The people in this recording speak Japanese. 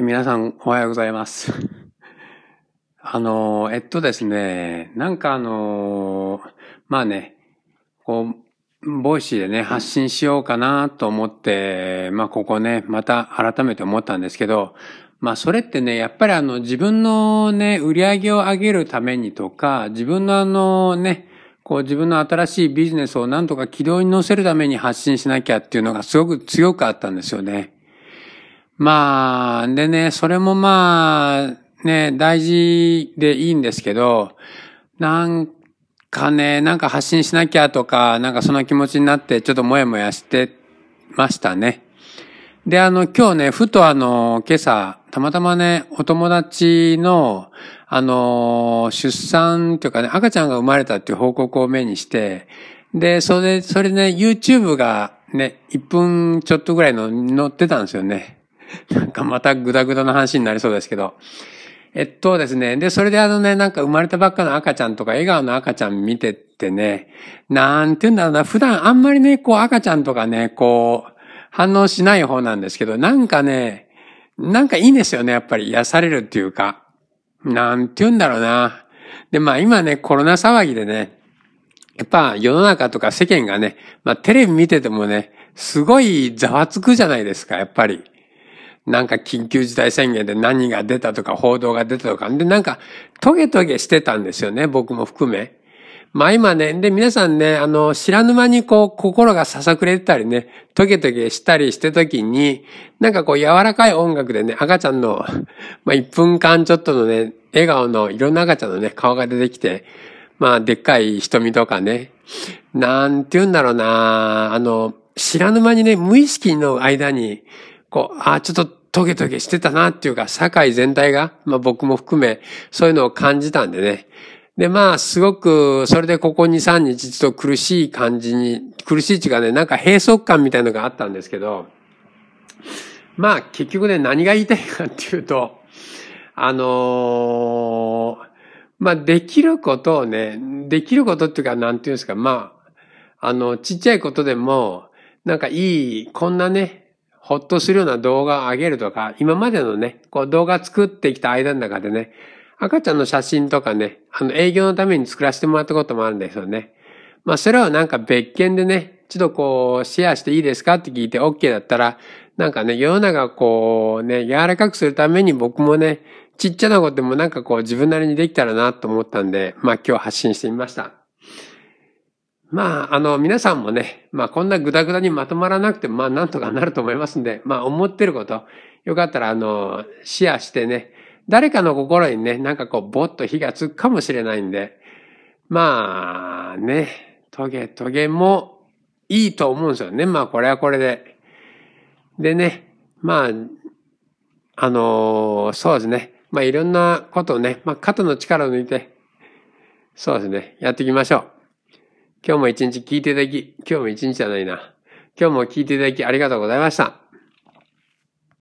皆さんおはようございます。あの、えっとですね、なんかあの、まあね、こう、 Voicy でね、発信しようかなと思って、まあここね、また改めて思ったんですけど、まあそれってね、やっぱりあの自分のね、売り上げを上げるためにとか、自分のあのね、こう自分の新しいビジネスをなんとか軌道に乗せるために発信しなきゃっていうのがすごく強くあったんですよね。まあ、でね、それもまあ、ね、大事でいいんですけど、なんかね、なんか発信しなきゃとか、なんかその気持ちになってちょっともやもやしてましたね。で、あの、今日ね、ふとあの、今朝、たまたまね、お友達の、あの、出産というかね、赤ちゃんが生まれたっていう報告を目にして、で、それ、それね、YouTube がね、1分ちょっとぐらいの載ってたんですよね。なんかまたグダグダな話になりそうですけど。えっとですね。で、それであのね、なんか生まれたばっかの赤ちゃんとか笑顔の赤ちゃん見てってね、なんて言うんだろうな、普段あんまりね、こう赤ちゃんとかね、こう、反応しない方なんですけど、なんかね、なんかいいんですよね、やっぱり癒されるっていうか。なんて言うんだろうな。で、まあ今ね、コロナ騒ぎでね、やっぱ世の中とか世間がね、まあテレビ見ててもね、すごいざわつくじゃないですか、やっぱり。なんか緊急事態宣言で何が出たとか報道が出たとか。で、なんかトゲトゲしてたんですよね、僕も含め。まあ今ね、で皆さんね、あの、知らぬ間にこう、心がささくれてたりね、トゲトゲしたりして時に、なんかこう、柔らかい音楽でね、赤ちゃんの、まあ1分間ちょっとのね、笑顔のいろんな赤ちゃんのね、顔が出てきて、まあ、でっかい瞳とかね、なんて言うんだろうな、あの、知らぬ間にね、無意識の間に、こう、あ、ちょっとトゲトゲしてたなっていうか、社会全体が、まあ僕も含め、そういうのを感じたんでね。で、まあ、すごく、それでここ2、3日ちょっと苦しい感じに、苦しいっていうかね、なんか閉塞感みたいなのがあったんですけど、まあ、結局ね、何が言いたいかっていうと、あのーまあ、できることをね、できることっていうか、なんていうんですか、まあ、あの、ちっちゃいことでも、なんかいい、こんなね、ほっとするような動画を上げるとか、今までのね、こう動画作ってきた間の中でね、赤ちゃんの写真とかね、あの営業のために作らせてもらったこともあるんですよね。まあそれはなんか別件でね、ちょっとこうシェアしていいですかって聞いて OK だったら、なんかね、世の中こうね、柔らかくするために僕もね、ちっちゃなことでもなんかこう自分なりにできたらなと思ったんで、まあ今日発信してみました。まあ、あの、皆さんもね、まあこんなグダグダにまとまらなくても、まあなんとかなると思いますんで、まあ思ってること、よかったらあの、シェアしてね、誰かの心にね、なんかこう、ぼっと火がつくかもしれないんで、まあね、トゲトゲもいいと思うんですよね。まあこれはこれで。でね、まあ、あのそうですね。まあいろんなことをね、まあ肩の力を抜いて、そうですね、やっていきましょう。今日も一日聞いていただき、今日も一日じゃないな。今日も聞いていただきありがとうございました。